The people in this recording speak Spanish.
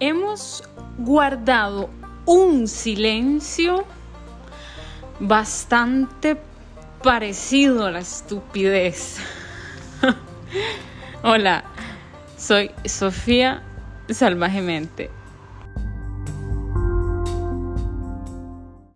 hemos guardado un silencio bastante parecido a la estupidez. Hola, soy Sofía Salvajemente